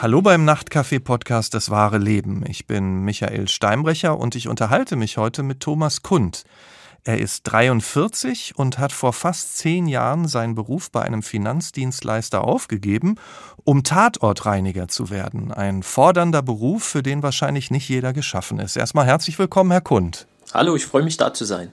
Hallo beim Nachtcafé-Podcast Das wahre Leben. Ich bin Michael Steinbrecher und ich unterhalte mich heute mit Thomas Kund. Er ist 43 und hat vor fast zehn Jahren seinen Beruf bei einem Finanzdienstleister aufgegeben, um Tatortreiniger zu werden. Ein fordernder Beruf, für den wahrscheinlich nicht jeder geschaffen ist. Erstmal herzlich willkommen, Herr Kund. Hallo, ich freue mich da zu sein.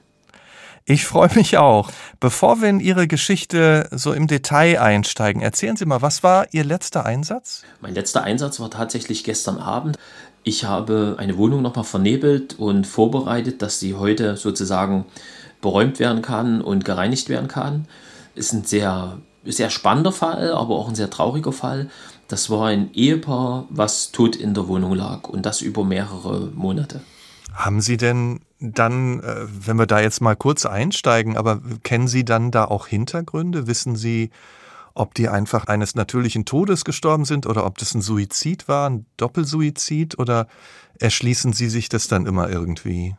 Ich freue mich auch. Bevor wir in Ihre Geschichte so im Detail einsteigen, erzählen Sie mal, was war Ihr letzter Einsatz? Mein letzter Einsatz war tatsächlich gestern Abend. Ich habe eine Wohnung nochmal vernebelt und vorbereitet, dass sie heute sozusagen beräumt werden kann und gereinigt werden kann. Ist ein sehr, sehr spannender Fall, aber auch ein sehr trauriger Fall. Das war ein Ehepaar, was tot in der Wohnung lag und das über mehrere Monate. Haben Sie denn dann, äh, wenn wir da jetzt mal kurz einsteigen, aber kennen Sie dann da auch Hintergründe? Wissen Sie, ob die einfach eines natürlichen Todes gestorben sind oder ob das ein Suizid war, ein Doppelsuizid oder erschließen Sie sich das dann immer irgendwie?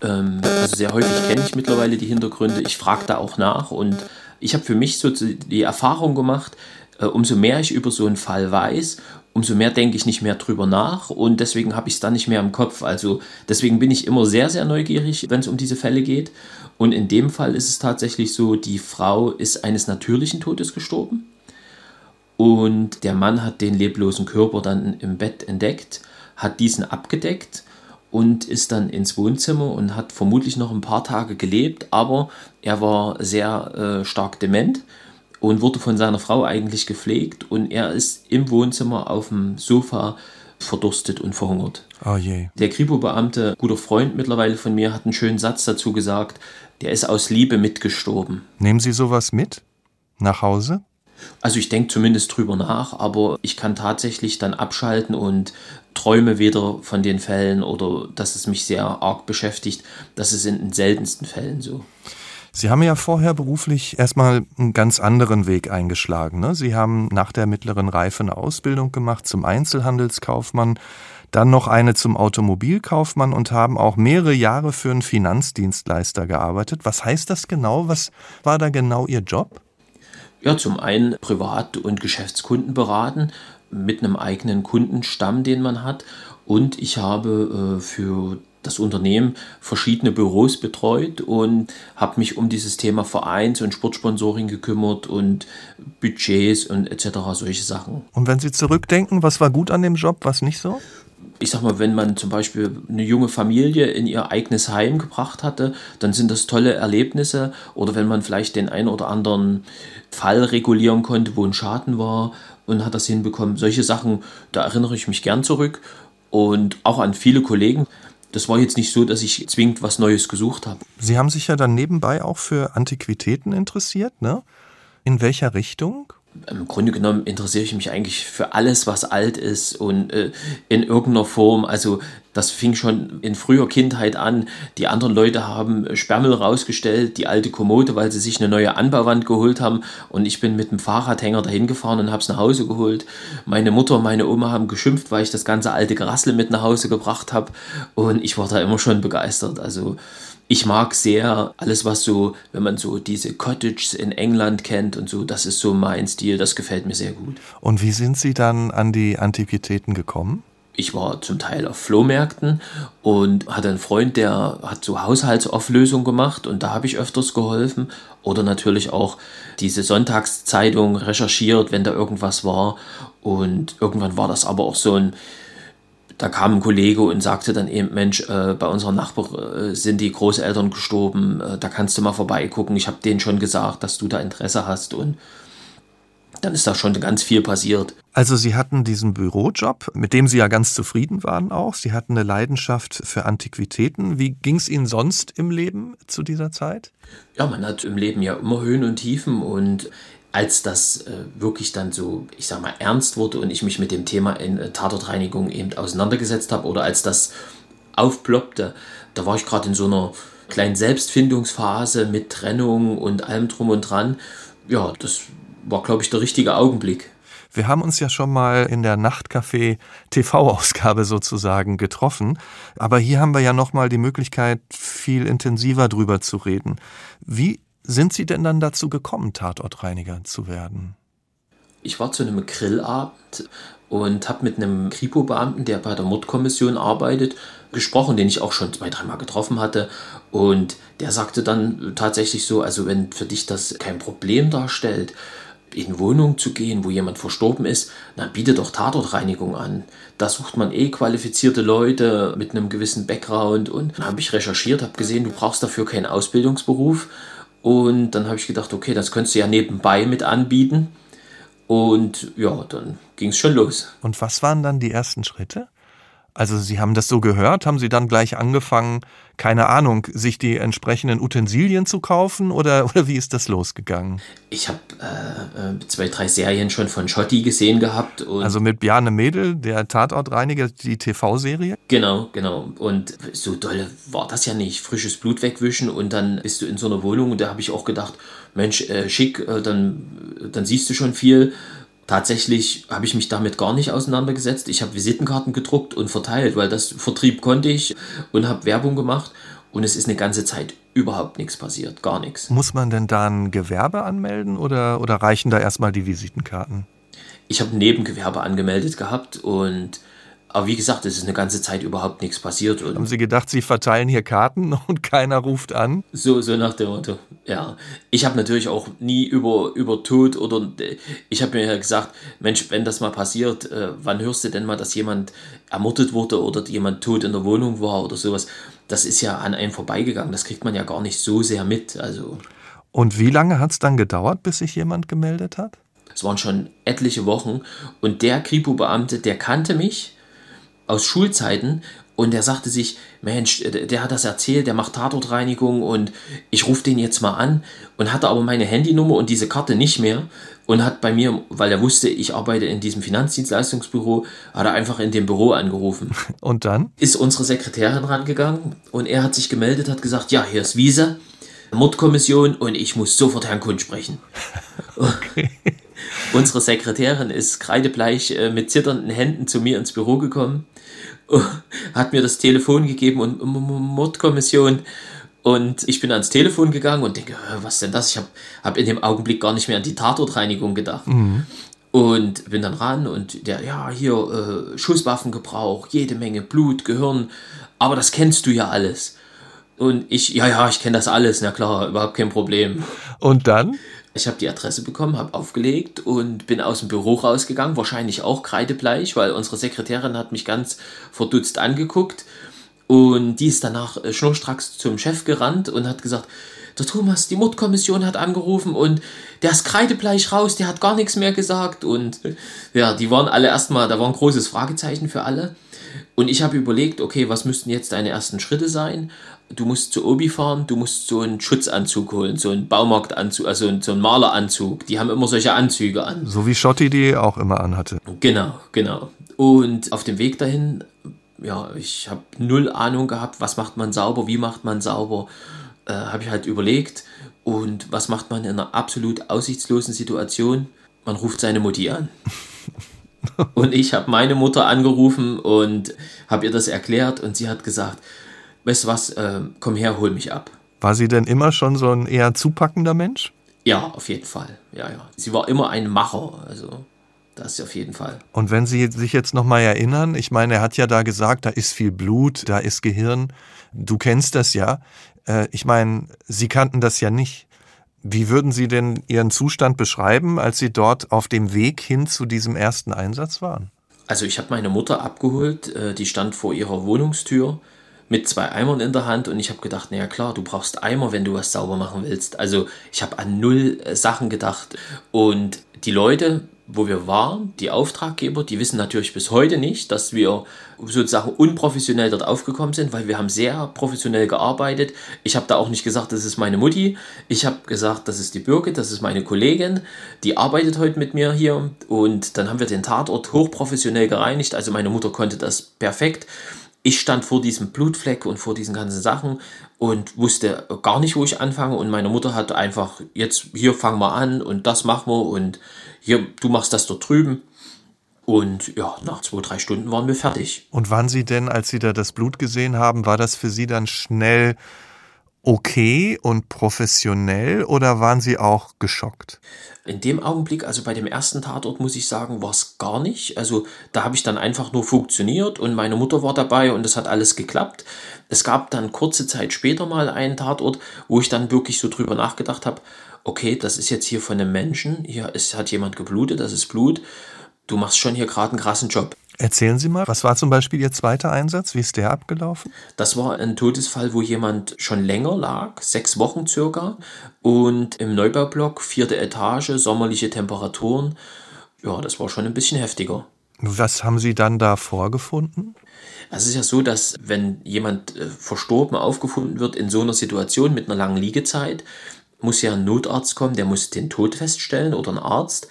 Ähm, also sehr häufig kenne ich mittlerweile die Hintergründe. Ich frage da auch nach und ich habe für mich so die Erfahrung gemacht, äh, umso mehr ich über so einen Fall weiß, umso mehr denke ich nicht mehr drüber nach und deswegen habe ich es dann nicht mehr im Kopf. Also deswegen bin ich immer sehr, sehr neugierig, wenn es um diese Fälle geht. Und in dem Fall ist es tatsächlich so, die Frau ist eines natürlichen Todes gestorben und der Mann hat den leblosen Körper dann im Bett entdeckt, hat diesen abgedeckt und ist dann ins Wohnzimmer und hat vermutlich noch ein paar Tage gelebt, aber er war sehr äh, stark dement und wurde von seiner Frau eigentlich gepflegt und er ist im Wohnzimmer auf dem Sofa verdurstet und verhungert. Oh je. Der Kripo-Beamte, guter Freund mittlerweile von mir, hat einen schönen Satz dazu gesagt, der ist aus Liebe mitgestorben. Nehmen Sie sowas mit nach Hause? Also ich denke zumindest drüber nach, aber ich kann tatsächlich dann abschalten und träume weder von den Fällen oder dass es mich sehr arg beschäftigt. Das ist in den seltensten Fällen so. Sie haben ja vorher beruflich erstmal einen ganz anderen Weg eingeschlagen. Ne? Sie haben nach der mittleren Reife eine Ausbildung gemacht zum Einzelhandelskaufmann, dann noch eine zum Automobilkaufmann und haben auch mehrere Jahre für einen Finanzdienstleister gearbeitet. Was heißt das genau? Was war da genau Ihr Job? Ja, zum einen Privat- und Geschäftskunden beraten mit einem eigenen Kundenstamm, den man hat. Und ich habe äh, für das Unternehmen verschiedene Büros betreut und habe mich um dieses Thema Vereins- und Sportsponsoring gekümmert und Budgets und etc. solche Sachen. Und wenn Sie zurückdenken, was war gut an dem Job, was nicht so? ich sag mal, wenn man zum Beispiel eine junge Familie in ihr eigenes Heim gebracht hatte, dann sind das tolle Erlebnisse. Oder wenn man vielleicht den einen oder anderen Fall regulieren konnte, wo ein Schaden war und hat das hinbekommen. Solche Sachen, da erinnere ich mich gern zurück. Und auch an viele Kollegen das war jetzt nicht so, dass ich zwingend was Neues gesucht habe. Sie haben sich ja dann nebenbei auch für Antiquitäten interessiert, ne? In welcher Richtung? Im Grunde genommen interessiere ich mich eigentlich für alles, was alt ist und äh, in irgendeiner Form. Also das fing schon in früher Kindheit an. Die anderen Leute haben Sperrmüll rausgestellt, die alte Kommode, weil sie sich eine neue Anbauwand geholt haben. Und ich bin mit dem Fahrradhänger dahin gefahren und habe es nach Hause geholt. Meine Mutter und meine Oma haben geschimpft, weil ich das ganze alte Gerassel mit nach Hause gebracht habe. Und ich war da immer schon begeistert. Also ich mag sehr alles, was so, wenn man so diese Cottages in England kennt und so, das ist so mein Stil, das gefällt mir sehr gut. Und wie sind Sie dann an die Antiquitäten gekommen? Ich war zum Teil auf Flohmärkten und hatte einen Freund, der hat so Haushaltsauflösung gemacht und da habe ich öfters geholfen. Oder natürlich auch diese Sonntagszeitung recherchiert, wenn da irgendwas war. Und irgendwann war das aber auch so ein, da kam ein Kollege und sagte dann eben, Mensch, äh, bei unserem Nachbar äh, sind die Großeltern gestorben, äh, da kannst du mal vorbeigucken. Ich habe denen schon gesagt, dass du da Interesse hast und dann ist da schon ganz viel passiert. Also Sie hatten diesen Bürojob, mit dem Sie ja ganz zufrieden waren auch. Sie hatten eine Leidenschaft für Antiquitäten. Wie ging es Ihnen sonst im Leben zu dieser Zeit? Ja, man hat im Leben ja immer Höhen und Tiefen und als das äh, wirklich dann so, ich sag mal, ernst wurde und ich mich mit dem Thema in äh, Tatortreinigung eben auseinandergesetzt habe oder als das aufploppte, da war ich gerade in so einer kleinen Selbstfindungsphase mit Trennung und allem drum und dran. Ja, das war, glaube ich, der richtige Augenblick. Wir haben uns ja schon mal in der Nachtcafé TV-Ausgabe sozusagen getroffen, aber hier haben wir ja noch mal die Möglichkeit, viel intensiver drüber zu reden. Wie sind Sie denn dann dazu gekommen, Tatortreiniger zu werden? Ich war zu einem Grillabend und habe mit einem Kripo-Beamten, der bei der Mordkommission arbeitet, gesprochen, den ich auch schon zwei, dreimal getroffen hatte. Und der sagte dann tatsächlich so, also wenn für dich das kein Problem darstellt, in Wohnung zu gehen, wo jemand verstorben ist, dann biete doch Tatortreinigung an. Da sucht man eh qualifizierte Leute mit einem gewissen Background. Und dann habe ich recherchiert, habe gesehen, du brauchst dafür keinen Ausbildungsberuf. Und dann habe ich gedacht, okay, das könntest du ja nebenbei mit anbieten. Und ja, dann ging es schon los. Und was waren dann die ersten Schritte? Also Sie haben das so gehört, haben Sie dann gleich angefangen, keine Ahnung, sich die entsprechenden Utensilien zu kaufen oder, oder wie ist das losgegangen? Ich habe äh, äh, zwei, drei Serien schon von Schotti gesehen gehabt. also mit Bjarne Mädel, der Tatortreiniger, die TV-Serie? Genau, genau. Und so dolle war das ja nicht. Frisches Blut wegwischen und dann bist du in so einer Wohnung und da habe ich auch gedacht, Mensch, äh, schick, äh, dann, dann siehst du schon viel Tatsächlich habe ich mich damit gar nicht auseinandergesetzt. Ich habe Visitenkarten gedruckt und verteilt, weil das Vertrieb konnte ich und habe Werbung gemacht. Und es ist eine ganze Zeit überhaupt nichts passiert, gar nichts. Muss man denn da ein Gewerbe anmelden oder, oder reichen da erstmal die Visitenkarten? Ich habe ein Nebengewerbe angemeldet gehabt und aber wie gesagt, es ist eine ganze Zeit überhaupt nichts passiert. Und Haben Sie gedacht, Sie verteilen hier Karten und keiner ruft an? So, so nach dem Motto, ja. Ich habe natürlich auch nie über, über Tod oder ich habe mir ja gesagt, Mensch, wenn das mal passiert, äh, wann hörst du denn mal, dass jemand ermordet wurde oder jemand tot in der Wohnung war oder sowas? Das ist ja an einem vorbeigegangen. Das kriegt man ja gar nicht so sehr mit. Also. Und wie lange hat es dann gedauert, bis sich jemand gemeldet hat? Es waren schon etliche Wochen und der Kripo-Beamte, der kannte mich aus Schulzeiten und der sagte sich, Mensch, der hat das erzählt, der macht Tatortreinigung und ich rufe den jetzt mal an und hatte aber meine Handynummer und diese Karte nicht mehr und hat bei mir, weil er wusste, ich arbeite in diesem Finanzdienstleistungsbüro, hat er einfach in dem Büro angerufen. Und dann? Ist unsere Sekretärin rangegangen und er hat sich gemeldet, hat gesagt, ja, hier ist Wiese, Mordkommission und ich muss sofort Herrn Kund sprechen. Okay. Unsere Sekretärin ist kreidebleich äh, mit zitternden Händen zu mir ins Büro gekommen, hat mir das Telefon gegeben und Mordkommission. Und ich bin ans Telefon gegangen und denke, was denn das? Ich habe hab in dem Augenblick gar nicht mehr an die Tatortreinigung gedacht. Mhm. Und bin dann ran und der, ja, hier äh, Schusswaffengebrauch, jede Menge Blut, Gehirn, aber das kennst du ja alles. Und ich, ja, ja, ich kenne das alles, na klar, überhaupt kein Problem. Und dann? Ich habe die Adresse bekommen, habe aufgelegt und bin aus dem Büro rausgegangen, wahrscheinlich auch kreidebleich, weil unsere Sekretärin hat mich ganz verdutzt angeguckt und die ist danach äh, schnurstracks zum Chef gerannt und hat gesagt, der Thomas, die Mordkommission hat angerufen und der ist kreidebleich raus, der hat gar nichts mehr gesagt und ja, die waren alle erstmal, da war ein großes Fragezeichen für alle. Und ich habe überlegt, okay, was müssten jetzt deine ersten Schritte sein? Du musst zu Obi fahren, du musst so einen Schutzanzug holen, so einen Baumarktanzug, also so einen Maleranzug. Die haben immer solche Anzüge an. So wie Schotti die auch immer anhatte. Genau, genau. Und auf dem Weg dahin, ja, ich habe null Ahnung gehabt, was macht man sauber, wie macht man sauber. Äh, habe ich halt überlegt. Und was macht man in einer absolut aussichtslosen Situation? Man ruft seine Mutti an. und ich habe meine Mutter angerufen und habe ihr das erklärt und sie hat gesagt, weißt du was, äh, komm her, hol mich ab. War sie denn immer schon so ein eher zupackender Mensch? Ja, auf jeden Fall. Ja, ja. Sie war immer ein Macher, also das auf jeden Fall. Und wenn Sie sich jetzt nochmal erinnern, ich meine, er hat ja da gesagt, da ist viel Blut, da ist Gehirn. Du kennst das ja. Äh, ich meine, Sie kannten das ja nicht. Wie würden Sie denn Ihren Zustand beschreiben, als Sie dort auf dem Weg hin zu diesem ersten Einsatz waren? Also ich habe meine Mutter abgeholt, äh, die stand vor ihrer Wohnungstür mit zwei Eimern in der Hand und ich habe gedacht, naja klar, du brauchst Eimer, wenn du was sauber machen willst. Also ich habe an null äh, Sachen gedacht und die Leute wo wir waren, die Auftraggeber, die wissen natürlich bis heute nicht, dass wir sozusagen unprofessionell dort aufgekommen sind, weil wir haben sehr professionell gearbeitet. Ich habe da auch nicht gesagt, das ist meine Mutti. Ich habe gesagt, das ist die Birgit, das ist meine Kollegin, die arbeitet heute mit mir hier. Und dann haben wir den Tatort hochprofessionell gereinigt. Also meine Mutter konnte das perfekt. Ich stand vor diesem Blutfleck und vor diesen ganzen Sachen und wusste gar nicht, wo ich anfange. Und meine Mutter hat einfach, jetzt hier fangen wir an und das machen wir und hier, du machst das dort drüben. Und ja, nach zwei, drei Stunden waren wir fertig. Und waren Sie denn, als Sie da das Blut gesehen haben, war das für Sie dann schnell okay und professionell oder waren Sie auch geschockt? In dem Augenblick, also bei dem ersten Tatort, muss ich sagen, war es gar nicht. Also da habe ich dann einfach nur funktioniert und meine Mutter war dabei und es hat alles geklappt. Es gab dann kurze Zeit später mal einen Tatort, wo ich dann wirklich so drüber nachgedacht habe, okay, das ist jetzt hier von einem Menschen, hier ist, hat jemand geblutet, das ist Blut. Du machst schon hier gerade einen krassen Job. Erzählen Sie mal, was war zum Beispiel Ihr zweiter Einsatz? Wie ist der abgelaufen? Das war ein Todesfall, wo jemand schon länger lag, sechs Wochen circa, und im Neubaublock, vierte Etage, sommerliche Temperaturen. Ja, das war schon ein bisschen heftiger. Was haben Sie dann da vorgefunden? Es ist ja so, dass wenn jemand äh, verstorben aufgefunden wird in so einer Situation mit einer langen Liegezeit, muss ja ein Notarzt kommen, der muss den Tod feststellen oder ein Arzt.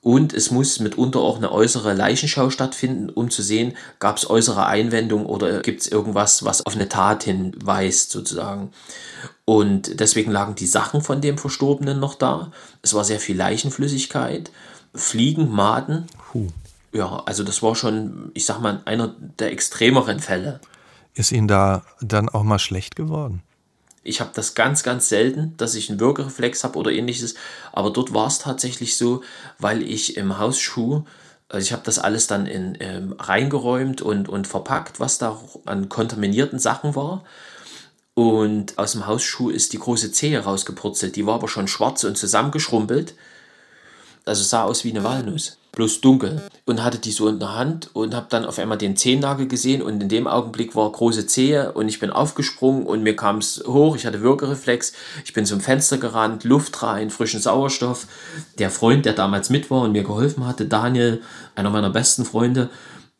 Und es muss mitunter auch eine äußere Leichenschau stattfinden, um zu sehen, gab es äußere Einwendungen oder gibt es irgendwas, was auf eine Tat hinweist, sozusagen. Und deswegen lagen die Sachen von dem Verstorbenen noch da. Es war sehr viel Leichenflüssigkeit, Fliegen, Maden. Puh. Ja, also das war schon, ich sag mal, einer der extremeren Fälle. Ist Ihnen da dann auch mal schlecht geworden? Ich habe das ganz, ganz selten, dass ich einen Würgereflex habe oder ähnliches. Aber dort war es tatsächlich so, weil ich im Hausschuh, also ich habe das alles dann in, ähm, reingeräumt und, und verpackt, was da an kontaminierten Sachen war. Und aus dem Hausschuh ist die große Zehe rausgepurzelt. Die war aber schon schwarz und zusammengeschrumpelt. Also sah aus wie eine Walnuss bloß dunkel und hatte die so in der Hand und habe dann auf einmal den Zehennagel gesehen und in dem Augenblick war große Zehe und ich bin aufgesprungen und mir kam es hoch, ich hatte Würgereflex, ich bin zum Fenster gerannt, Luft rein, frischen Sauerstoff. Der Freund, der damals mit war und mir geholfen hatte, Daniel, einer meiner besten Freunde,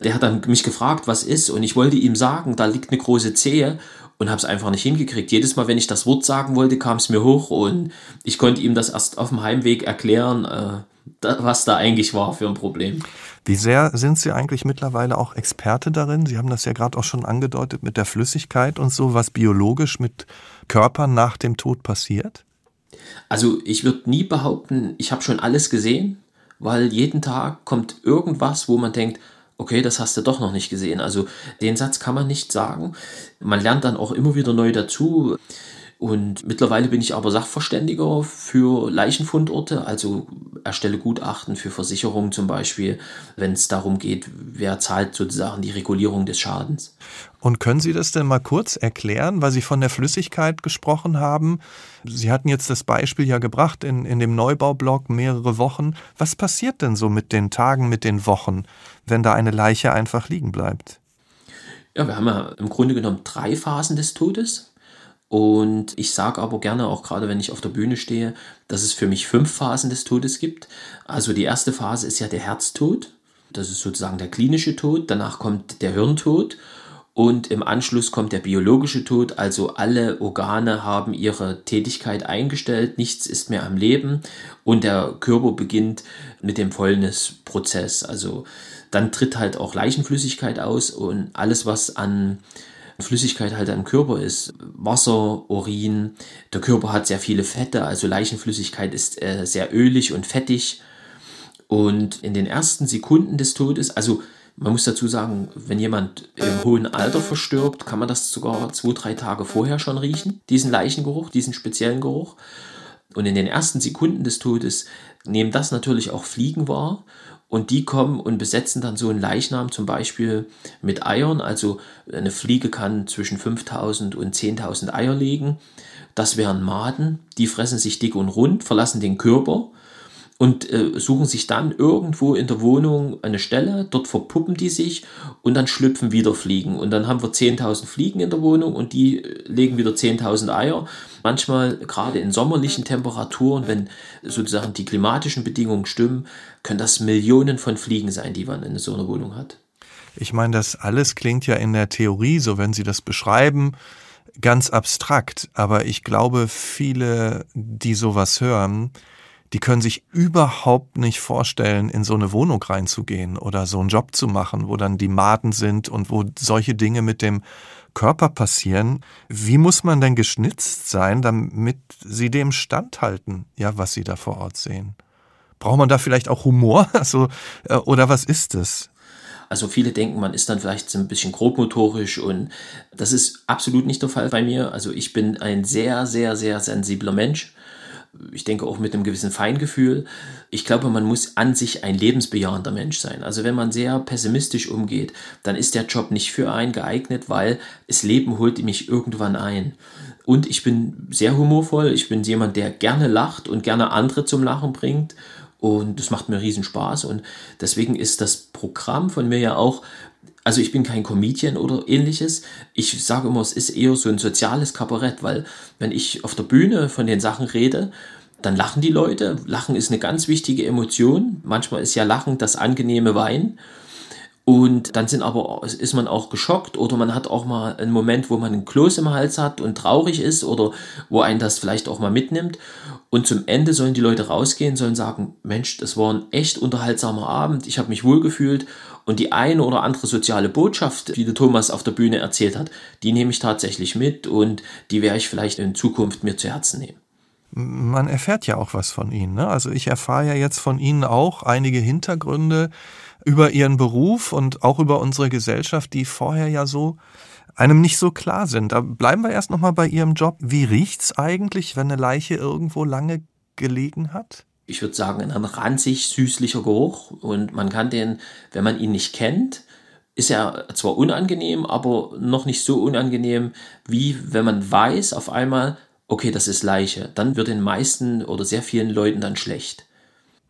der hat dann mich gefragt, was ist und ich wollte ihm sagen, da liegt eine große Zehe und habe es einfach nicht hingekriegt. Jedes Mal, wenn ich das Wort sagen wollte, kam es mir hoch und ich konnte ihm das erst auf dem Heimweg erklären. Äh, was da eigentlich war für ein Problem. Wie sehr sind Sie eigentlich mittlerweile auch Experte darin? Sie haben das ja gerade auch schon angedeutet mit der Flüssigkeit und so, was biologisch mit Körpern nach dem Tod passiert? Also ich würde nie behaupten, ich habe schon alles gesehen, weil jeden Tag kommt irgendwas, wo man denkt, okay, das hast du doch noch nicht gesehen. Also den Satz kann man nicht sagen. Man lernt dann auch immer wieder neu dazu. Und mittlerweile bin ich aber Sachverständiger für Leichenfundorte, also erstelle Gutachten für Versicherungen zum Beispiel, wenn es darum geht, wer zahlt sozusagen die Regulierung des Schadens. Und können Sie das denn mal kurz erklären, weil Sie von der Flüssigkeit gesprochen haben? Sie hatten jetzt das Beispiel ja gebracht in, in dem Neubaublock mehrere Wochen. Was passiert denn so mit den Tagen, mit den Wochen, wenn da eine Leiche einfach liegen bleibt? Ja, wir haben ja im Grunde genommen drei Phasen des Todes. Und ich sage aber gerne, auch gerade wenn ich auf der Bühne stehe, dass es für mich fünf Phasen des Todes gibt. Also die erste Phase ist ja der Herztod. Das ist sozusagen der klinische Tod. Danach kommt der Hirntod. Und im Anschluss kommt der biologische Tod, also alle Organe haben ihre Tätigkeit eingestellt, nichts ist mehr am Leben und der Körper beginnt mit dem Fäulnisprozess. Also dann tritt halt auch Leichenflüssigkeit aus und alles, was an Flüssigkeit halt im Körper ist. Wasser, Urin. Der Körper hat sehr viele Fette, also Leichenflüssigkeit ist äh, sehr ölig und fettig. Und in den ersten Sekunden des Todes, also man muss dazu sagen, wenn jemand im hohen Alter verstirbt, kann man das sogar zwei, drei Tage vorher schon riechen, diesen Leichengeruch, diesen speziellen Geruch. Und in den ersten Sekunden des Todes nehmen das natürlich auch Fliegen wahr und die kommen und besetzen dann so einen Leichnam zum Beispiel mit Eiern. Also eine Fliege kann zwischen 5000 und 10.000 Eier legen. Das wären Maden, die fressen sich dick und rund, verlassen den Körper und äh, suchen sich dann irgendwo in der Wohnung eine Stelle, dort verpuppen die sich und dann schlüpfen wieder Fliegen. Und dann haben wir 10.000 Fliegen in der Wohnung und die äh, legen wieder 10.000 Eier. Manchmal, gerade in sommerlichen Temperaturen, wenn sozusagen die klimatischen Bedingungen stimmen, können das Millionen von Fliegen sein, die man in so einer Wohnung hat. Ich meine, das alles klingt ja in der Theorie, so wenn Sie das beschreiben, ganz abstrakt. Aber ich glaube, viele, die sowas hören, die können sich überhaupt nicht vorstellen, in so eine Wohnung reinzugehen oder so einen Job zu machen, wo dann die Maden sind und wo solche Dinge mit dem Körper passieren. Wie muss man denn geschnitzt sein, damit sie dem standhalten, ja, was sie da vor Ort sehen? Braucht man da vielleicht auch Humor? Also, äh, oder was ist es? Also viele denken, man ist dann vielleicht ein bisschen grobmotorisch und das ist absolut nicht der Fall bei mir. Also ich bin ein sehr, sehr, sehr sensibler Mensch ich denke auch mit einem gewissen Feingefühl. Ich glaube, man muss an sich ein lebensbejahender Mensch sein. Also wenn man sehr pessimistisch umgeht, dann ist der Job nicht für einen geeignet, weil das Leben holt mich irgendwann ein. Und ich bin sehr humorvoll. Ich bin jemand, der gerne lacht und gerne andere zum Lachen bringt. Und das macht mir riesen Spaß. Und deswegen ist das Programm von mir ja auch also ich bin kein Comedian oder ähnliches. Ich sage immer, es ist eher so ein soziales Kabarett, weil wenn ich auf der Bühne von den Sachen rede, dann lachen die Leute. Lachen ist eine ganz wichtige Emotion. Manchmal ist ja Lachen das angenehme Wein. Und dann sind aber, ist man auch geschockt oder man hat auch mal einen Moment, wo man einen Kloß im Hals hat und traurig ist oder wo einen das vielleicht auch mal mitnimmt. Und zum Ende sollen die Leute rausgehen, sollen sagen, Mensch, das war ein echt unterhaltsamer Abend, ich habe mich wohlgefühlt und die eine oder andere soziale Botschaft, die der Thomas auf der Bühne erzählt hat, die nehme ich tatsächlich mit und die werde ich vielleicht in Zukunft mir zu Herzen nehmen. Man erfährt ja auch was von Ihnen. Ne? Also ich erfahre ja jetzt von Ihnen auch einige Hintergründe über Ihren Beruf und auch über unsere Gesellschaft, die vorher ja so einem nicht so klar sind. Da bleiben wir erst nochmal bei Ihrem Job. Wie riecht's eigentlich, wenn eine Leiche irgendwo lange gelegen hat? Ich würde sagen, ein ranzig süßlicher Geruch. Und man kann den, wenn man ihn nicht kennt, ist er zwar unangenehm, aber noch nicht so unangenehm, wie wenn man weiß auf einmal, okay, das ist Leiche. Dann wird den meisten oder sehr vielen Leuten dann schlecht.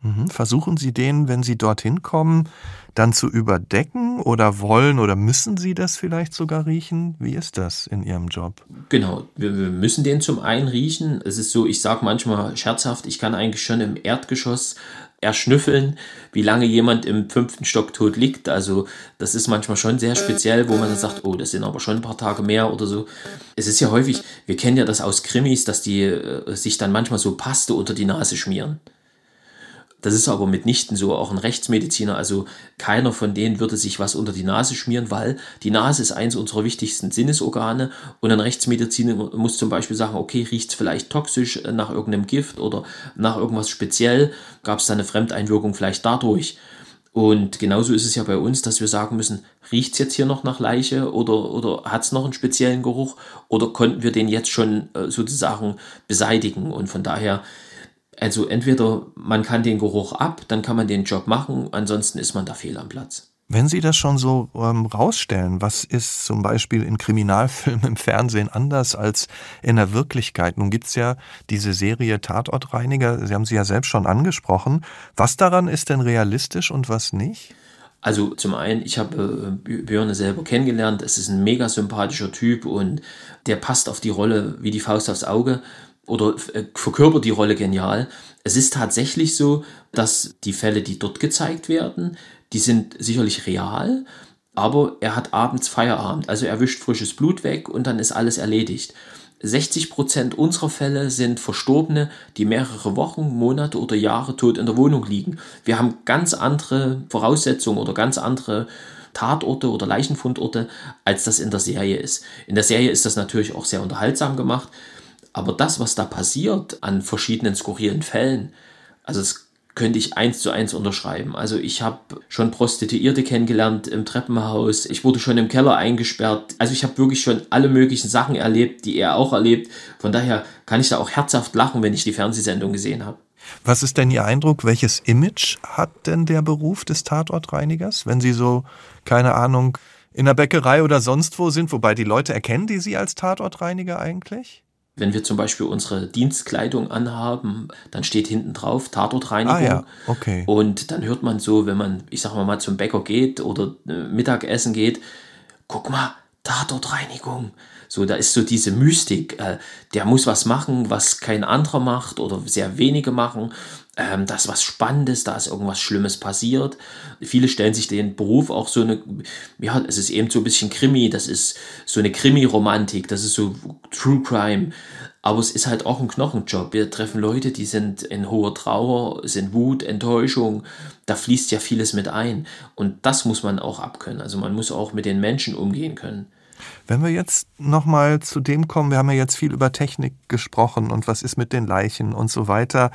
Mhm. Versuchen Sie den, wenn Sie dorthin kommen, dann zu überdecken oder wollen oder müssen Sie das vielleicht sogar riechen? Wie ist das in Ihrem Job? Genau, wir, müssen den zum einen riechen. Es ist so, ich sage manchmal scherzhaft, ich kann eigentlich schon im Erdgeschoss erschnüffeln, wie lange jemand im fünften Stock tot liegt. Also das ist manchmal schon sehr speziell, wo man dann sagt, oh, das sind aber schon ein paar Tage mehr oder so. Es ist ja häufig, wir kennen ja das aus Krimis, dass die äh, sich dann manchmal so Paste unter die Nase schmieren. Das ist aber mitnichten so, auch ein Rechtsmediziner, also keiner von denen würde sich was unter die Nase schmieren, weil die Nase ist eins unserer wichtigsten Sinnesorgane und ein Rechtsmediziner muss zum Beispiel sagen, okay, riecht es vielleicht toxisch nach irgendeinem Gift oder nach irgendwas speziell, gab es da eine Fremdeinwirkung vielleicht dadurch. Und genauso ist es ja bei uns, dass wir sagen müssen, riecht es jetzt hier noch nach Leiche oder, oder hat es noch einen speziellen Geruch oder konnten wir den jetzt schon äh, sozusagen beseitigen? Und von daher also entweder man kann den Geruch ab, dann kann man den Job machen, ansonsten ist man da fehl am Platz. Wenn Sie das schon so ähm, rausstellen, was ist zum Beispiel in Kriminalfilmen im Fernsehen anders als in der Wirklichkeit? Nun gibt's ja diese Serie Tatortreiniger, Sie haben sie ja selbst schon angesprochen. Was daran ist denn realistisch und was nicht? Also zum einen, ich habe äh, Björn selber kennengelernt. Es ist ein mega sympathischer Typ und der passt auf die Rolle wie die Faust aufs Auge oder äh, verkörpert die Rolle genial. Es ist tatsächlich so, dass die Fälle, die dort gezeigt werden, die sind sicherlich real, aber er hat abends Feierabend, also er wischt frisches Blut weg und dann ist alles erledigt. 60 Prozent unserer Fälle sind Verstorbene, die mehrere Wochen, Monate oder Jahre tot in der Wohnung liegen. Wir haben ganz andere Voraussetzungen oder ganz andere Tatorte oder Leichenfundorte, als das in der Serie ist. In der Serie ist das natürlich auch sehr unterhaltsam gemacht. Aber das, was da passiert an verschiedenen skurrilen Fällen, also das könnte ich eins zu eins unterschreiben. Also ich habe schon Prostituierte kennengelernt im Treppenhaus. Ich wurde schon im Keller eingesperrt. Also ich habe wirklich schon alle möglichen Sachen erlebt, die er auch erlebt. Von daher kann ich da auch herzhaft lachen, wenn ich die Fernsehsendung gesehen habe. Was ist denn Ihr Eindruck? Welches Image hat denn der Beruf des Tatortreinigers? Wenn Sie so, keine Ahnung, in der Bäckerei oder sonst wo sind, wobei die Leute erkennen die Sie als Tatortreiniger eigentlich? Wenn wir zum Beispiel unsere Dienstkleidung anhaben, dann steht hinten drauf Tatortreinigung. Ah, ja. okay. Und dann hört man so, wenn man, ich sag mal, mal zum Bäcker geht oder äh, Mittagessen geht, guck mal, Tatortreinigung. So, da ist so diese Mystik, äh, der muss was machen, was kein anderer macht oder sehr wenige machen. Ähm, da ist was Spannendes, da ist irgendwas Schlimmes passiert. Viele stellen sich den Beruf auch so eine, ja, es ist eben so ein bisschen Krimi, das ist so eine Krimi-Romantik, das ist so True Crime. Aber es ist halt auch ein Knochenjob. Wir treffen Leute, die sind in hoher Trauer, sind Wut, Enttäuschung. Da fließt ja vieles mit ein. Und das muss man auch abkönnen. Also man muss auch mit den Menschen umgehen können. Wenn wir jetzt nochmal zu dem kommen, wir haben ja jetzt viel über Technik gesprochen und was ist mit den Leichen und so weiter.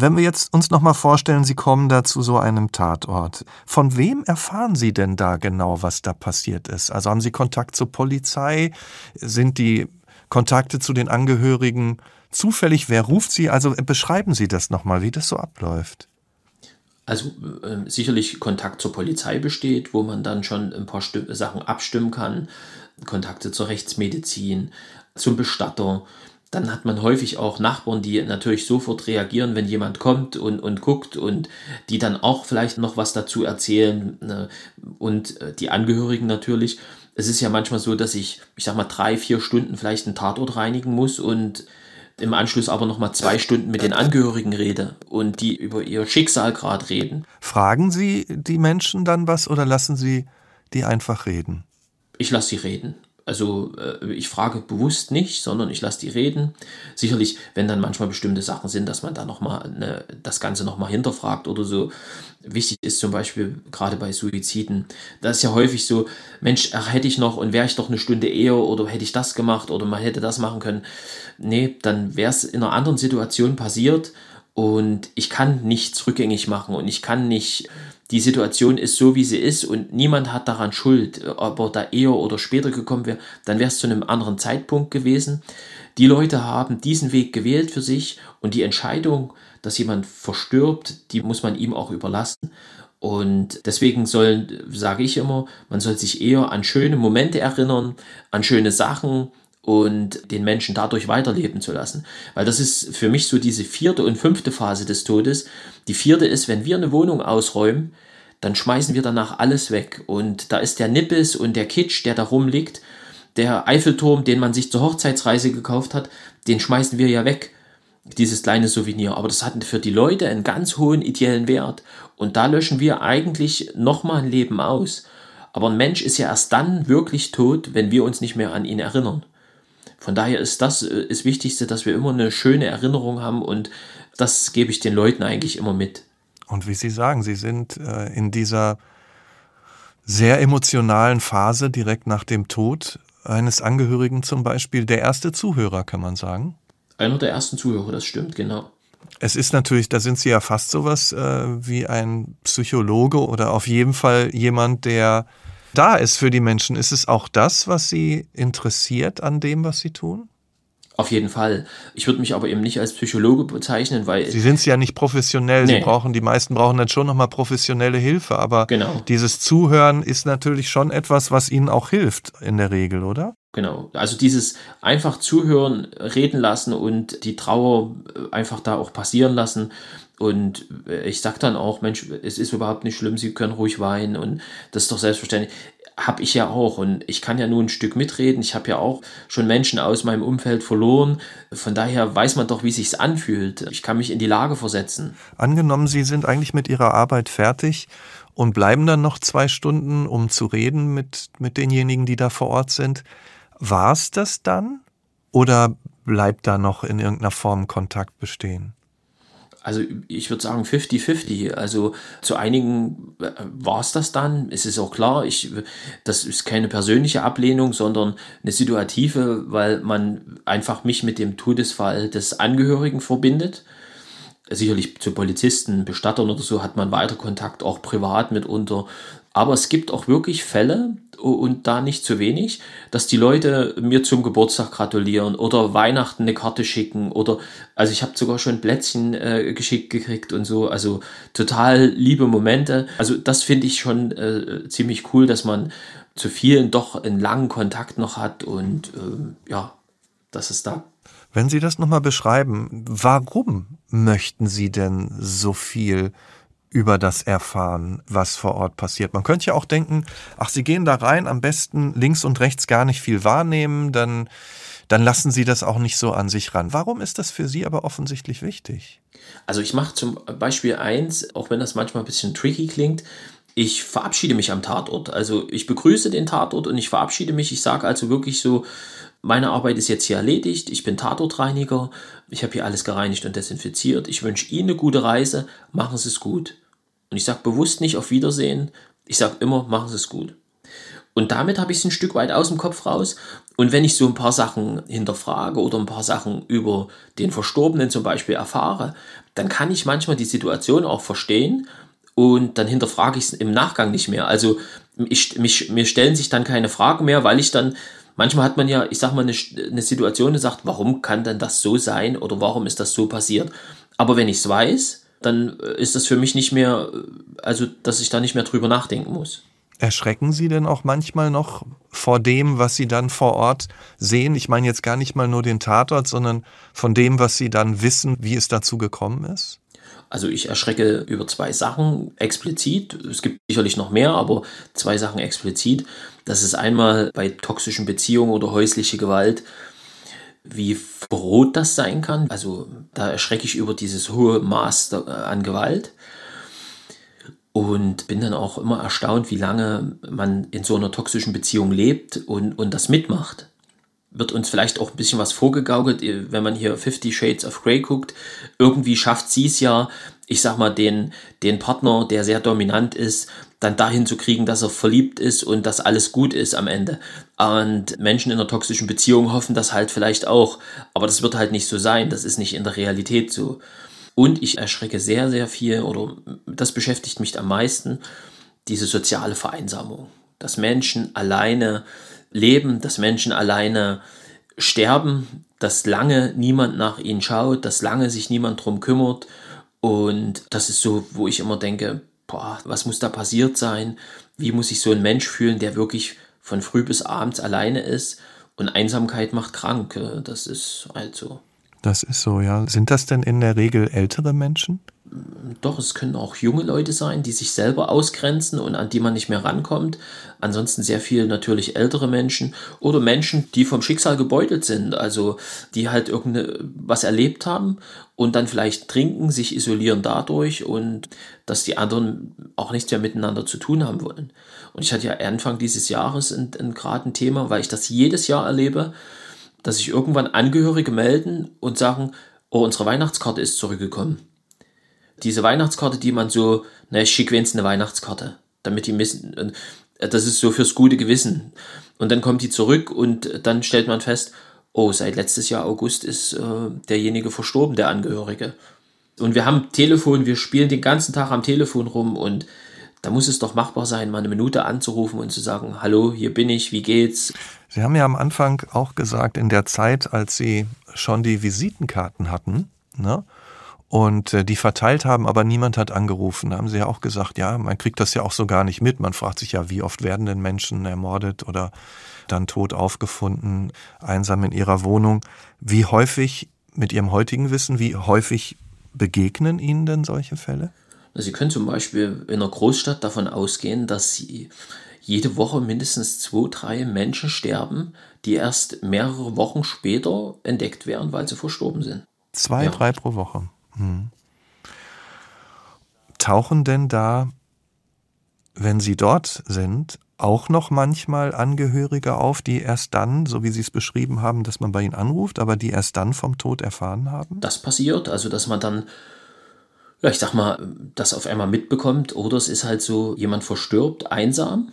Wenn wir jetzt uns nochmal vorstellen, Sie kommen da zu so einem Tatort. Von wem erfahren Sie denn da genau, was da passiert ist? Also haben Sie Kontakt zur Polizei? Sind die Kontakte zu den Angehörigen zufällig? Wer ruft Sie? Also beschreiben Sie das nochmal, wie das so abläuft. Also äh, sicherlich Kontakt zur Polizei besteht, wo man dann schon ein paar Stimm Sachen abstimmen kann. Kontakte zur Rechtsmedizin, zum Bestatter. Dann hat man häufig auch Nachbarn, die natürlich sofort reagieren, wenn jemand kommt und, und guckt und die dann auch vielleicht noch was dazu erzählen. Ne? Und äh, die Angehörigen natürlich. Es ist ja manchmal so, dass ich, ich sag mal, drei, vier Stunden vielleicht einen Tatort reinigen muss und im Anschluss aber nochmal zwei Stunden mit den Angehörigen rede und die über ihr Schicksal gerade reden. Fragen Sie die Menschen dann was oder lassen Sie die einfach reden? Ich lasse sie reden. Also äh, ich frage bewusst nicht, sondern ich lasse die reden. Sicherlich, wenn dann manchmal bestimmte Sachen sind, dass man da nochmal ne, das Ganze nochmal hinterfragt oder so. Wichtig ist zum Beispiel gerade bei Suiziden, da ist ja häufig so, Mensch, hätte ich noch und wäre ich doch eine Stunde eher oder hätte ich das gemacht oder man hätte das machen können. Nee, dann wäre es in einer anderen Situation passiert und ich kann nichts rückgängig machen und ich kann nicht die Situation ist so, wie sie ist und niemand hat daran Schuld. Ob er da eher oder später gekommen wäre, dann wäre es zu einem anderen Zeitpunkt gewesen. Die Leute haben diesen Weg gewählt für sich und die Entscheidung, dass jemand verstirbt, die muss man ihm auch überlassen. Und deswegen sollen, sage ich immer, man soll sich eher an schöne Momente erinnern, an schöne Sachen, und den Menschen dadurch weiterleben zu lassen. Weil das ist für mich so diese vierte und fünfte Phase des Todes. Die vierte ist, wenn wir eine Wohnung ausräumen, dann schmeißen wir danach alles weg. Und da ist der Nippes und der Kitsch, der da rumliegt, der Eiffelturm, den man sich zur Hochzeitsreise gekauft hat, den schmeißen wir ja weg. Dieses kleine Souvenir. Aber das hat für die Leute einen ganz hohen ideellen Wert. Und da löschen wir eigentlich nochmal ein Leben aus. Aber ein Mensch ist ja erst dann wirklich tot, wenn wir uns nicht mehr an ihn erinnern. Von daher ist das äh, das Wichtigste, dass wir immer eine schöne Erinnerung haben und das gebe ich den Leuten eigentlich immer mit. Und wie Sie sagen, Sie sind äh, in dieser sehr emotionalen Phase direkt nach dem Tod eines Angehörigen zum Beispiel der erste Zuhörer, kann man sagen. Einer der ersten Zuhörer, das stimmt, genau. Es ist natürlich, da sind Sie ja fast sowas äh, wie ein Psychologe oder auf jeden Fall jemand, der da ist für die Menschen. Ist es auch das, was Sie interessiert an dem, was Sie tun? Auf jeden Fall. Ich würde mich aber eben nicht als Psychologe bezeichnen, weil. Sie sind es ja nicht professionell. Nee. Sie brauchen, die meisten brauchen dann schon nochmal professionelle Hilfe. Aber genau. dieses Zuhören ist natürlich schon etwas, was Ihnen auch hilft in der Regel, oder? Genau. Also dieses einfach zuhören, reden lassen und die Trauer einfach da auch passieren lassen. Und ich sag dann auch, Mensch, es ist überhaupt nicht schlimm, Sie können ruhig weinen und das ist doch selbstverständlich habe ich ja auch und ich kann ja nur ein Stück mitreden. Ich habe ja auch schon Menschen aus meinem Umfeld verloren. Von daher weiß man doch, wie sich's anfühlt. Ich kann mich in die Lage versetzen. Angenommen, Sie sind eigentlich mit Ihrer Arbeit fertig und bleiben dann noch zwei Stunden, um zu reden mit, mit denjenigen, die da vor Ort sind. War es das dann? Oder bleibt da noch in irgendeiner Form Kontakt bestehen? Also ich würde sagen 50-50. Also zu einigen äh, war es das dann. Es ist auch klar, ich, das ist keine persönliche Ablehnung, sondern eine situative, weil man einfach mich mit dem Todesfall des Angehörigen verbindet. Sicherlich zu Polizisten, Bestattern oder so hat man weiter Kontakt, auch privat mitunter. Aber es gibt auch wirklich Fälle, und da nicht zu wenig, dass die Leute mir zum Geburtstag gratulieren oder Weihnachten eine Karte schicken oder also ich habe sogar schon Plätzchen äh, geschickt gekriegt und so, also total liebe Momente. Also das finde ich schon äh, ziemlich cool, dass man zu vielen doch einen langen Kontakt noch hat und äh, ja, das ist da. Wenn Sie das nochmal beschreiben, warum möchten Sie denn so viel über das erfahren, was vor Ort passiert. Man könnte ja auch denken, ach, Sie gehen da rein, am besten links und rechts gar nicht viel wahrnehmen, dann, dann lassen Sie das auch nicht so an sich ran. Warum ist das für Sie aber offensichtlich wichtig? Also ich mache zum Beispiel eins, auch wenn das manchmal ein bisschen tricky klingt, ich verabschiede mich am Tatort. Also ich begrüße den Tatort und ich verabschiede mich. Ich sage also wirklich so, meine Arbeit ist jetzt hier erledigt, ich bin Tatortreiniger, ich habe hier alles gereinigt und desinfiziert, ich wünsche Ihnen eine gute Reise, machen Sie es gut. Und ich sage bewusst nicht auf Wiedersehen, ich sage immer, machen Sie es gut. Und damit habe ich es ein Stück weit aus dem Kopf raus. Und wenn ich so ein paar Sachen hinterfrage oder ein paar Sachen über den Verstorbenen zum Beispiel erfahre, dann kann ich manchmal die Situation auch verstehen und dann hinterfrage ich es im Nachgang nicht mehr. Also ich, mich, mir stellen sich dann keine Fragen mehr, weil ich dann, manchmal hat man ja, ich sag mal, eine, eine Situation und sagt, warum kann denn das so sein oder warum ist das so passiert? Aber wenn ich es weiß, dann ist das für mich nicht mehr, also dass ich da nicht mehr drüber nachdenken muss. Erschrecken Sie denn auch manchmal noch vor dem, was Sie dann vor Ort sehen? Ich meine jetzt gar nicht mal nur den Tatort, sondern von dem, was Sie dann wissen, wie es dazu gekommen ist? Also ich erschrecke über zwei Sachen explizit. Es gibt sicherlich noch mehr, aber zwei Sachen explizit. Das ist einmal bei toxischen Beziehungen oder häusliche Gewalt, wie verroht das sein kann. Also da erschrecke ich über dieses hohe Maß an Gewalt und bin dann auch immer erstaunt, wie lange man in so einer toxischen Beziehung lebt und, und das mitmacht. Wird uns vielleicht auch ein bisschen was vorgegaukelt, wenn man hier Fifty Shades of Grey guckt. Irgendwie schafft sie es ja, ich sag mal, den, den Partner, der sehr dominant ist, dann dahin zu kriegen, dass er verliebt ist und dass alles gut ist am Ende. Und Menschen in einer toxischen Beziehung hoffen das halt vielleicht auch, aber das wird halt nicht so sein, das ist nicht in der Realität so. Und ich erschrecke sehr, sehr viel, oder das beschäftigt mich am meisten, diese soziale Vereinsamung. Dass Menschen alleine leben, dass Menschen alleine sterben, dass lange niemand nach ihnen schaut, dass lange sich niemand drum kümmert. Und das ist so, wo ich immer denke, boah, was muss da passiert sein? Wie muss sich so ein Mensch fühlen, der wirklich von früh bis abends alleine ist? Und Einsamkeit macht krank. Das ist halt so. Das ist so, ja. Sind das denn in der Regel ältere Menschen? Doch, es können auch junge Leute sein, die sich selber ausgrenzen und an die man nicht mehr rankommt. Ansonsten sehr viel natürlich ältere Menschen oder Menschen, die vom Schicksal gebeutelt sind, also die halt irgendwas erlebt haben und dann vielleicht trinken, sich isolieren dadurch und dass die anderen auch nichts mehr miteinander zu tun haben wollen. Und ich hatte ja Anfang dieses Jahres gerade ein Thema, weil ich das jedes Jahr erlebe, dass sich irgendwann Angehörige melden und sagen, oh, unsere Weihnachtskarte ist zurückgekommen. Diese Weihnachtskarte, die man so, na, ich schicke wenigstens eine Weihnachtskarte, damit die missen, das ist so fürs gute Gewissen. Und dann kommt die zurück und dann stellt man fest, oh, seit letztes Jahr August ist äh, derjenige verstorben, der Angehörige. Und wir haben Telefon, wir spielen den ganzen Tag am Telefon rum und da muss es doch machbar sein, mal eine Minute anzurufen und zu sagen, hallo, hier bin ich, wie geht's? Sie haben ja am Anfang auch gesagt, in der Zeit, als Sie schon die Visitenkarten hatten, ne? Und äh, die verteilt haben, aber niemand hat angerufen. Da haben sie ja auch gesagt, ja, man kriegt das ja auch so gar nicht mit. Man fragt sich ja, wie oft werden denn Menschen ermordet oder dann tot aufgefunden, einsam in ihrer Wohnung. Wie häufig, mit Ihrem heutigen Wissen, wie häufig begegnen Ihnen denn solche Fälle? Sie können zum Beispiel in einer Großstadt davon ausgehen, dass Sie jede Woche mindestens zwei, drei Menschen sterben, die erst mehrere Wochen später entdeckt werden, weil sie verstorben sind. Zwei, ja. drei pro Woche. Hm. Tauchen denn da, wenn Sie dort sind, auch noch manchmal Angehörige auf, die erst dann, so wie Sie es beschrieben haben, dass man bei ihnen anruft, aber die erst dann vom Tod erfahren haben? Das passiert, also dass man dann ja, ich sag mal, das auf einmal mitbekommt oder es ist halt so, jemand verstirbt einsam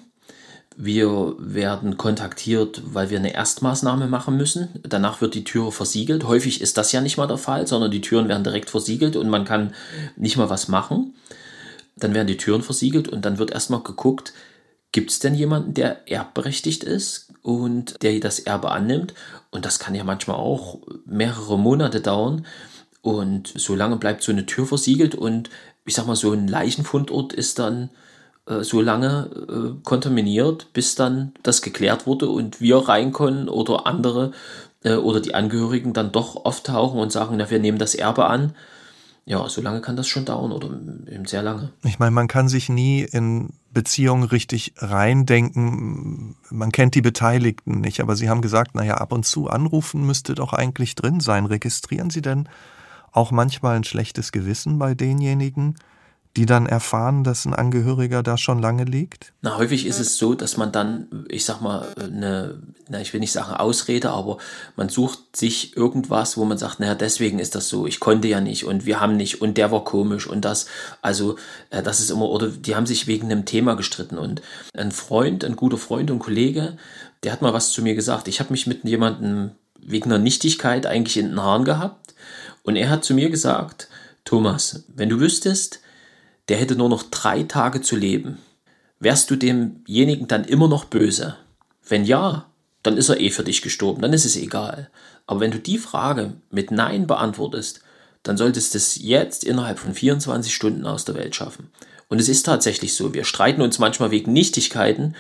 wir werden kontaktiert, weil wir eine Erstmaßnahme machen müssen. Danach wird die Tür versiegelt. Häufig ist das ja nicht mal der Fall, sondern die Türen werden direkt versiegelt und man kann nicht mal was machen. Dann werden die Türen versiegelt und dann wird erstmal geguckt, gibt es denn jemanden, der erbberechtigt ist und der das Erbe annimmt? Und das kann ja manchmal auch mehrere Monate dauern. Und so lange bleibt so eine Tür versiegelt und ich sag mal, so ein Leichenfundort ist dann äh, so lange äh, kontaminiert, bis dann das geklärt wurde und wir rein können oder andere äh, oder die Angehörigen dann doch auftauchen und sagen, na, wir nehmen das Erbe an. Ja, so lange kann das schon dauern oder eben sehr lange. Ich meine, man kann sich nie in Beziehungen richtig reindenken. Man kennt die Beteiligten nicht, aber Sie haben gesagt, naja, ab und zu anrufen müsste doch eigentlich drin sein. Registrieren Sie denn auch manchmal ein schlechtes Gewissen bei denjenigen, die dann erfahren, dass ein Angehöriger da schon lange liegt? Na, häufig ist es so, dass man dann, ich sag mal, eine, na, ich will nicht sagen Ausrede, aber man sucht sich irgendwas, wo man sagt, naja, deswegen ist das so, ich konnte ja nicht und wir haben nicht und der war komisch und das, also äh, das ist immer, oder die haben sich wegen einem Thema gestritten und ein Freund, ein guter Freund und Kollege, der hat mal was zu mir gesagt. Ich habe mich mit jemandem wegen einer Nichtigkeit eigentlich in den Haaren gehabt und er hat zu mir gesagt, Thomas, wenn du wüsstest, der hätte nur noch drei Tage zu leben. Wärst du demjenigen dann immer noch böse? Wenn ja, dann ist er eh für dich gestorben, dann ist es egal. Aber wenn du die Frage mit Nein beantwortest, dann solltest du es jetzt innerhalb von 24 Stunden aus der Welt schaffen. Und es ist tatsächlich so, wir streiten uns manchmal wegen Nichtigkeiten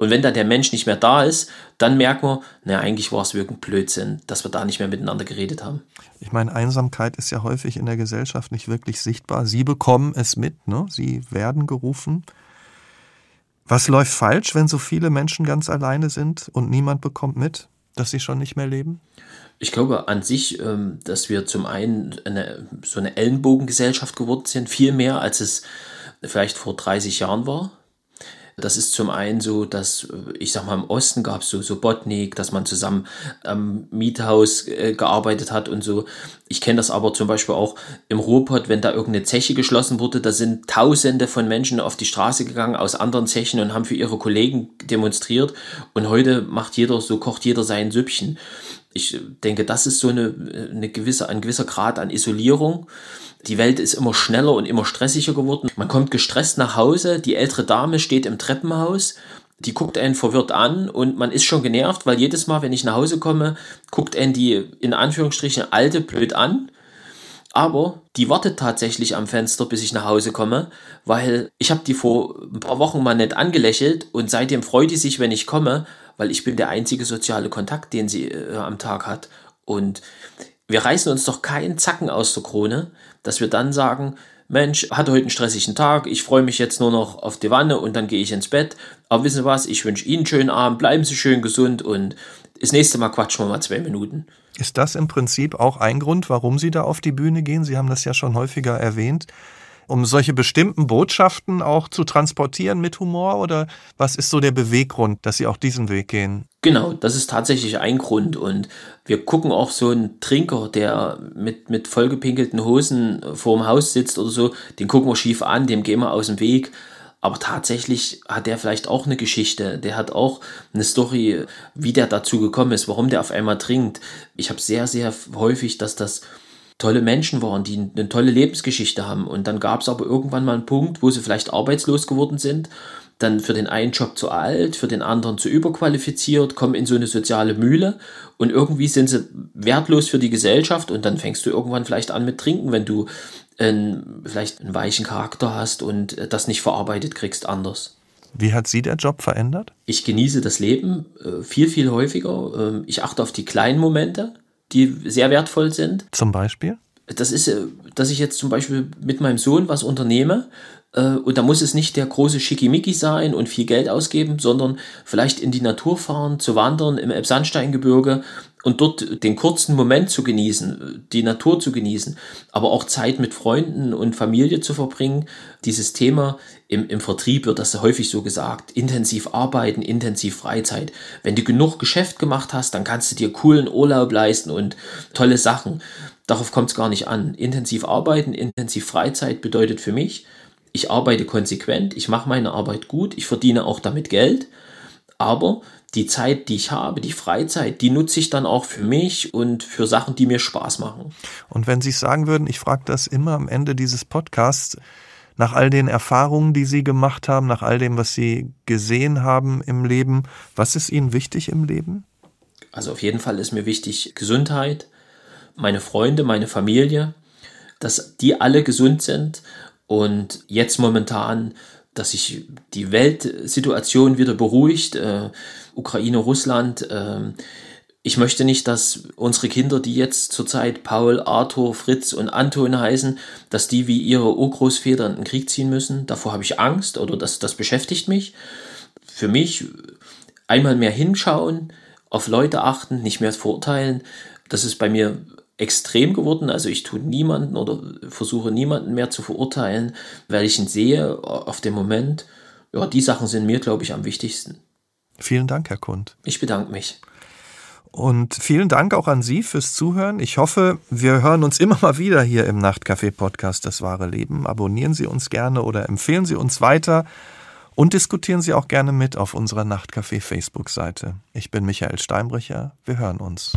und wenn dann der Mensch nicht mehr da ist, dann merken wir, naja, eigentlich war es wirklich Blödsinn, dass wir da nicht mehr miteinander geredet haben. Ich meine, Einsamkeit ist ja häufig in der Gesellschaft nicht wirklich sichtbar. Sie bekommen es mit, ne? Sie werden gerufen. Was läuft falsch, wenn so viele Menschen ganz alleine sind und niemand bekommt mit, dass sie schon nicht mehr leben? Ich glaube an sich, ähm, dass wir zum einen eine, so eine Ellenbogengesellschaft geworden sind, viel mehr als es vielleicht vor 30 Jahren war. Das ist zum einen so, dass, äh, ich sag mal, im Osten gab es so, Botnik, dass man zusammen am Miethaus äh, gearbeitet hat und so. Ich kenne das aber zum Beispiel auch im Ruhrpott, wenn da irgendeine Zeche geschlossen wurde, da sind Tausende von Menschen auf die Straße gegangen aus anderen Zechen und haben für ihre Kollegen demonstriert. Und heute macht jeder, so kocht jeder sein Süppchen. Ich denke, das ist so eine, eine gewisse, ein gewisser Grad an Isolierung. Die Welt ist immer schneller und immer stressiger geworden. Man kommt gestresst nach Hause, die ältere Dame steht im Treppenhaus, die guckt einen verwirrt an und man ist schon genervt, weil jedes Mal, wenn ich nach Hause komme, guckt einen die in Anführungsstrichen alte blöd an. Aber die wartet tatsächlich am Fenster, bis ich nach Hause komme, weil ich habe die vor ein paar Wochen mal nett angelächelt und seitdem freut die sich, wenn ich komme, weil ich bin der einzige soziale Kontakt, den sie äh, am Tag hat. Und wir reißen uns doch keinen Zacken aus der Krone, dass wir dann sagen, Mensch, hatte heute einen stressigen Tag, ich freue mich jetzt nur noch auf die Wanne und dann gehe ich ins Bett. Aber wissen Sie was, ich wünsche Ihnen einen schönen Abend, bleiben Sie schön gesund und das nächste Mal quatschen wir mal zwei Minuten. Ist das im Prinzip auch ein Grund, warum Sie da auf die Bühne gehen? Sie haben das ja schon häufiger erwähnt um solche bestimmten Botschaften auch zu transportieren mit Humor? Oder was ist so der Beweggrund, dass Sie auch diesen Weg gehen? Genau, das ist tatsächlich ein Grund. Und wir gucken auch so einen Trinker, der mit, mit vollgepinkelten Hosen vorm Haus sitzt oder so, den gucken wir schief an, dem gehen wir aus dem Weg. Aber tatsächlich hat der vielleicht auch eine Geschichte. Der hat auch eine Story, wie der dazu gekommen ist, warum der auf einmal trinkt. Ich habe sehr, sehr häufig, dass das tolle Menschen waren, die eine tolle Lebensgeschichte haben. Und dann gab es aber irgendwann mal einen Punkt, wo sie vielleicht arbeitslos geworden sind, dann für den einen Job zu alt, für den anderen zu überqualifiziert, kommen in so eine soziale Mühle und irgendwie sind sie wertlos für die Gesellschaft und dann fängst du irgendwann vielleicht an mit Trinken, wenn du einen, vielleicht einen weichen Charakter hast und das nicht verarbeitet kriegst anders. Wie hat Sie der Job verändert? Ich genieße das Leben äh, viel, viel häufiger. Ähm, ich achte auf die kleinen Momente die sehr wertvoll sind. Zum Beispiel? Das ist, äh, dass ich jetzt zum Beispiel mit meinem Sohn was unternehme äh, und da muss es nicht der große Schickimicki sein und viel Geld ausgeben, sondern vielleicht in die Natur fahren, zu wandern im Elbsandsteingebirge und dort den kurzen Moment zu genießen, die Natur zu genießen, aber auch Zeit mit Freunden und Familie zu verbringen. Dieses Thema im, im Vertrieb wird das häufig so gesagt, intensiv arbeiten, intensiv Freizeit. Wenn du genug Geschäft gemacht hast, dann kannst du dir coolen Urlaub leisten und tolle Sachen. Darauf kommt es gar nicht an. Intensiv arbeiten, intensiv Freizeit bedeutet für mich, ich arbeite konsequent, ich mache meine Arbeit gut, ich verdiene auch damit Geld, aber die Zeit, die ich habe, die Freizeit, die nutze ich dann auch für mich und für Sachen, die mir Spaß machen. Und wenn Sie sagen würden, ich frage das immer am Ende dieses Podcasts, nach all den Erfahrungen, die Sie gemacht haben, nach all dem, was Sie gesehen haben im Leben, was ist Ihnen wichtig im Leben? Also auf jeden Fall ist mir wichtig Gesundheit, meine Freunde, meine Familie, dass die alle gesund sind und jetzt momentan dass sich die Weltsituation wieder beruhigt, äh, Ukraine, Russland. Äh, ich möchte nicht, dass unsere Kinder, die jetzt zurzeit Paul, Arthur, Fritz und Anton heißen, dass die wie ihre Urgroßväter in den Krieg ziehen müssen. Davor habe ich Angst oder das, das beschäftigt mich. Für mich einmal mehr hinschauen, auf Leute achten, nicht mehr verurteilen. Das ist bei mir extrem geworden. Also ich tue niemanden oder versuche niemanden mehr zu verurteilen, weil ich ihn sehe auf dem Moment. Ja, die Sachen sind mir, glaube ich, am wichtigsten. Vielen Dank, Herr Kund. Ich bedanke mich. Und vielen Dank auch an Sie fürs Zuhören. Ich hoffe, wir hören uns immer mal wieder hier im Nachtcafé-Podcast Das wahre Leben. Abonnieren Sie uns gerne oder empfehlen Sie uns weiter und diskutieren Sie auch gerne mit auf unserer Nachtcafé Facebook-Seite. Ich bin Michael Steinbrecher. Wir hören uns.